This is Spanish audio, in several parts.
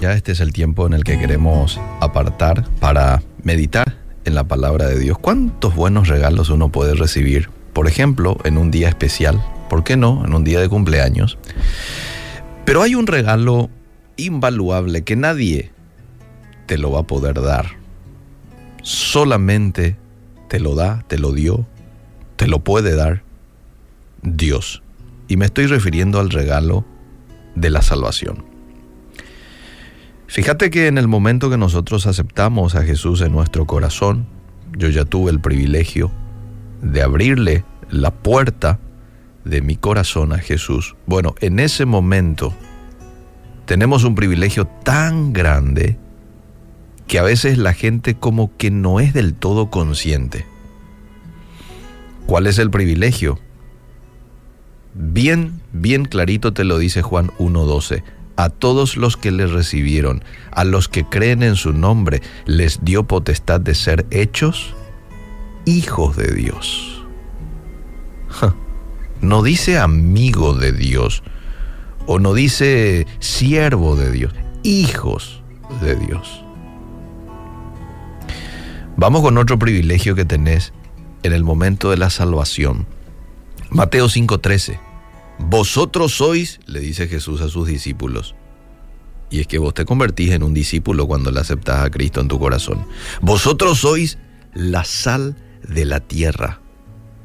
Ya este es el tiempo en el que queremos apartar para meditar en la palabra de Dios. ¿Cuántos buenos regalos uno puede recibir? Por ejemplo, en un día especial, ¿por qué no? En un día de cumpleaños. Pero hay un regalo invaluable que nadie te lo va a poder dar. Solamente te lo da, te lo dio, te lo puede dar Dios. Y me estoy refiriendo al regalo de la salvación. Fíjate que en el momento que nosotros aceptamos a Jesús en nuestro corazón, yo ya tuve el privilegio de abrirle la puerta de mi corazón a Jesús. Bueno, en ese momento tenemos un privilegio tan grande que a veces la gente como que no es del todo consciente. ¿Cuál es el privilegio? Bien, bien clarito te lo dice Juan 1.12 a todos los que le recibieron, a los que creen en su nombre, les dio potestad de ser hechos hijos de Dios. No dice amigo de Dios, o no dice siervo de Dios, hijos de Dios. Vamos con otro privilegio que tenés en el momento de la salvación. Mateo 5:13. Vosotros sois, le dice Jesús a sus discípulos, y es que vos te convertís en un discípulo cuando le aceptás a Cristo en tu corazón. Vosotros sois la sal de la tierra,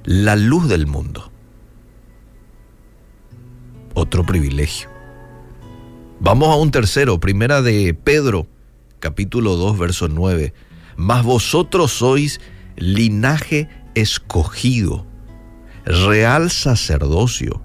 la luz del mundo. Otro privilegio. Vamos a un tercero, primera de Pedro, capítulo 2, verso 9. Mas vosotros sois linaje escogido, real sacerdocio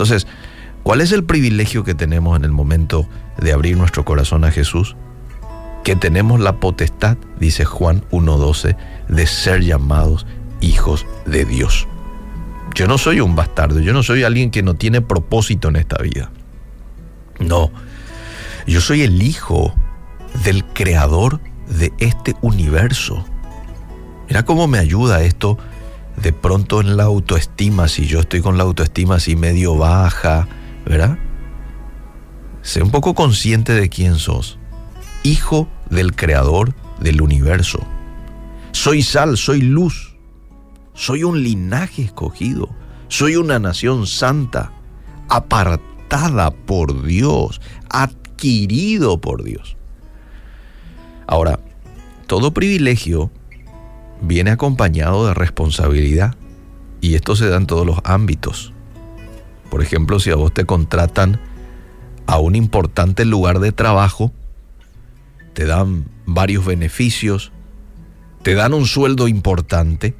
Entonces, ¿cuál es el privilegio que tenemos en el momento de abrir nuestro corazón a Jesús? Que tenemos la potestad, dice Juan 1.12, de ser llamados hijos de Dios. Yo no soy un bastardo, yo no soy alguien que no tiene propósito en esta vida. No, yo soy el hijo del creador de este universo. Mira cómo me ayuda esto de pronto en la autoestima, si yo estoy con la autoestima así medio baja, ¿verdad? Sé un poco consciente de quién sos. Hijo del creador del universo. Soy sal, soy luz. Soy un linaje escogido. Soy una nación santa, apartada por Dios, adquirido por Dios. Ahora, todo privilegio viene acompañado de responsabilidad y esto se da en todos los ámbitos. Por ejemplo, si a vos te contratan a un importante lugar de trabajo, te dan varios beneficios, te dan un sueldo importante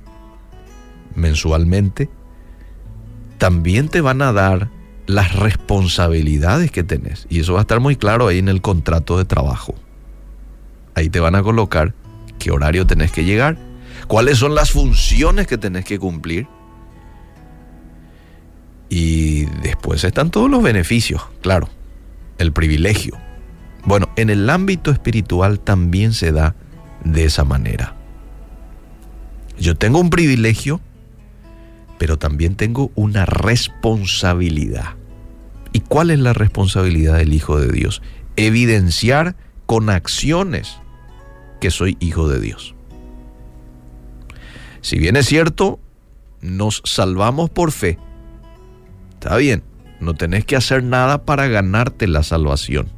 mensualmente, también te van a dar las responsabilidades que tenés. Y eso va a estar muy claro ahí en el contrato de trabajo. Ahí te van a colocar qué horario tenés que llegar, cuáles son las funciones que tenés que cumplir. Y después están todos los beneficios, claro, el privilegio. Bueno, en el ámbito espiritual también se da de esa manera. Yo tengo un privilegio, pero también tengo una responsabilidad. ¿Y cuál es la responsabilidad del Hijo de Dios? Evidenciar con acciones que soy hijo de Dios. Si bien es cierto, nos salvamos por fe. Está bien, no tenés que hacer nada para ganarte la salvación.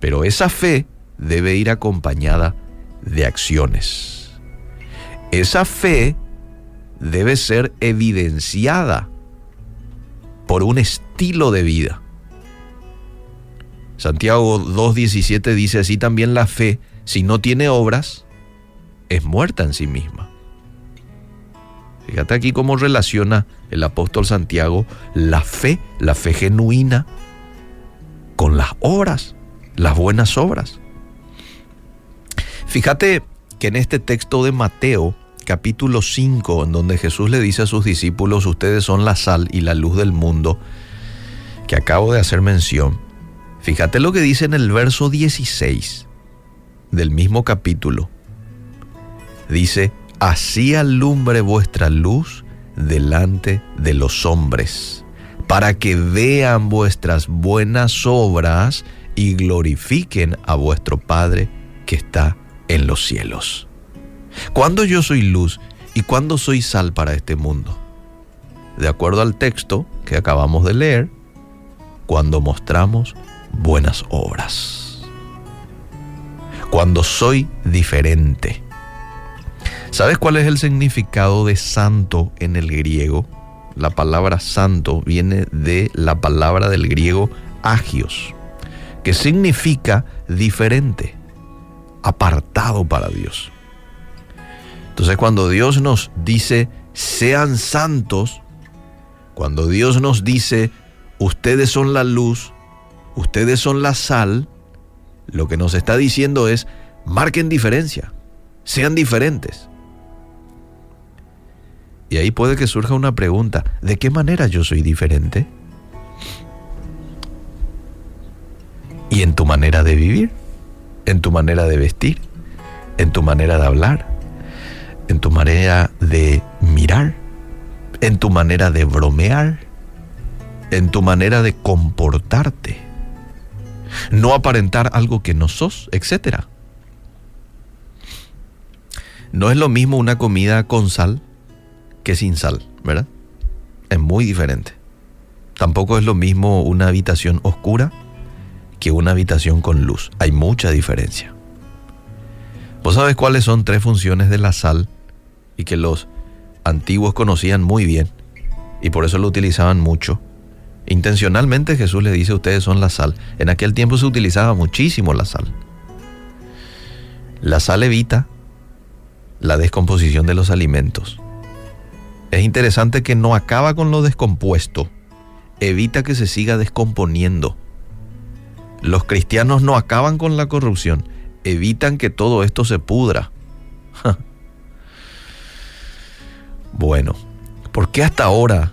Pero esa fe debe ir acompañada de acciones. Esa fe debe ser evidenciada por un estilo de vida. Santiago 2.17 dice así también la fe, si no tiene obras, es muerta en sí misma. Fíjate aquí cómo relaciona el apóstol Santiago la fe, la fe genuina, con las obras, las buenas obras. Fíjate que en este texto de Mateo, capítulo 5, en donde Jesús le dice a sus discípulos, ustedes son la sal y la luz del mundo, que acabo de hacer mención, fíjate lo que dice en el verso 16 del mismo capítulo. Dice, así alumbre vuestra luz delante de los hombres, para que vean vuestras buenas obras y glorifiquen a vuestro Padre que está en los cielos. ¿Cuándo yo soy luz y cuándo soy sal para este mundo? De acuerdo al texto que acabamos de leer, cuando mostramos buenas obras. Cuando soy diferente. ¿Sabes cuál es el significado de santo en el griego? La palabra santo viene de la palabra del griego agios, que significa diferente, apartado para Dios. Entonces cuando Dios nos dice, sean santos, cuando Dios nos dice, ustedes son la luz, ustedes son la sal, lo que nos está diciendo es, marquen diferencia, sean diferentes. Y ahí puede que surja una pregunta, ¿de qué manera yo soy diferente? ¿Y en tu manera de vivir? ¿En tu manera de vestir? ¿En tu manera de hablar? ¿En tu manera de mirar? ¿En tu manera de bromear? ¿En tu manera de comportarte? No aparentar algo que no sos, etcétera. No es lo mismo una comida con sal que sin sal, ¿verdad? Es muy diferente. Tampoco es lo mismo una habitación oscura que una habitación con luz. Hay mucha diferencia. ¿Vos sabes cuáles son tres funciones de la sal y que los antiguos conocían muy bien y por eso lo utilizaban mucho? Intencionalmente Jesús le dice, ustedes son la sal. En aquel tiempo se utilizaba muchísimo la sal. La sal evita la descomposición de los alimentos. Es interesante que no acaba con lo descompuesto, evita que se siga descomponiendo. Los cristianos no acaban con la corrupción, evitan que todo esto se pudra. bueno, ¿por qué hasta ahora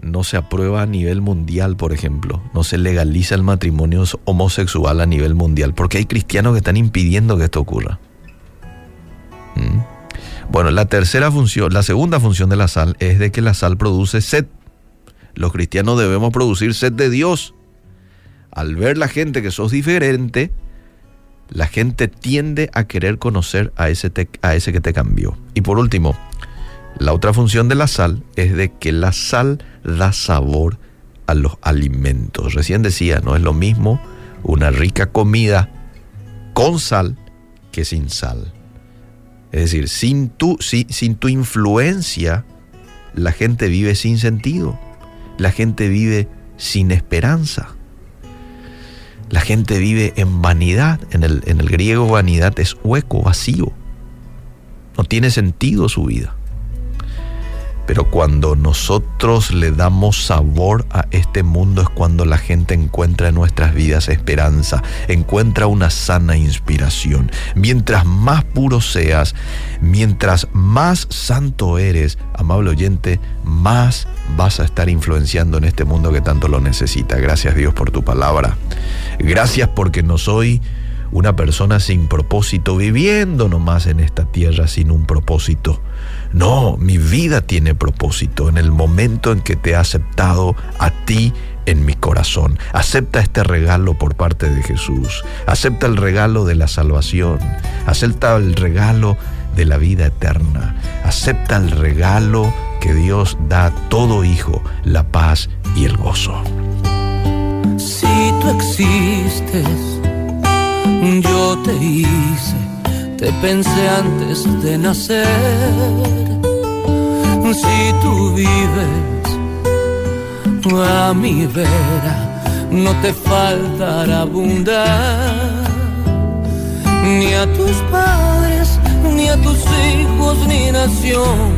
no se aprueba a nivel mundial, por ejemplo? No se legaliza el matrimonio homosexual a nivel mundial. Porque hay cristianos que están impidiendo que esto ocurra. ¿Mm? Bueno, la tercera función, la segunda función de la sal es de que la sal produce sed. Los cristianos debemos producir sed de Dios. Al ver la gente que sos diferente, la gente tiende a querer conocer a ese, a ese que te cambió. Y por último, la otra función de la sal es de que la sal da sabor a los alimentos. Recién decía, no es lo mismo una rica comida con sal que sin sal. Es decir, sin tu, sin tu influencia, la gente vive sin sentido. La gente vive sin esperanza. La gente vive en vanidad. En el, en el griego vanidad es hueco, vacío. No tiene sentido su vida. Pero cuando nosotros le damos sabor a este mundo es cuando la gente encuentra en nuestras vidas esperanza, encuentra una sana inspiración. Mientras más puro seas, mientras más santo eres, amable oyente, más vas a estar influenciando en este mundo que tanto lo necesita. Gracias Dios por tu palabra. Gracias porque no soy una persona sin propósito, viviendo nomás en esta tierra sin un propósito. No, mi vida tiene propósito en el momento en que te he aceptado a ti en mi corazón. Acepta este regalo por parte de Jesús. Acepta el regalo de la salvación. Acepta el regalo de la vida eterna. Acepta el regalo que Dios da a todo hijo, la paz y el gozo. Si tú existes, yo te hice, te pensé antes de nacer. Si tú vives a mi vera, no te faltará abundar, ni a tus padres, ni a tus hijos, ni nación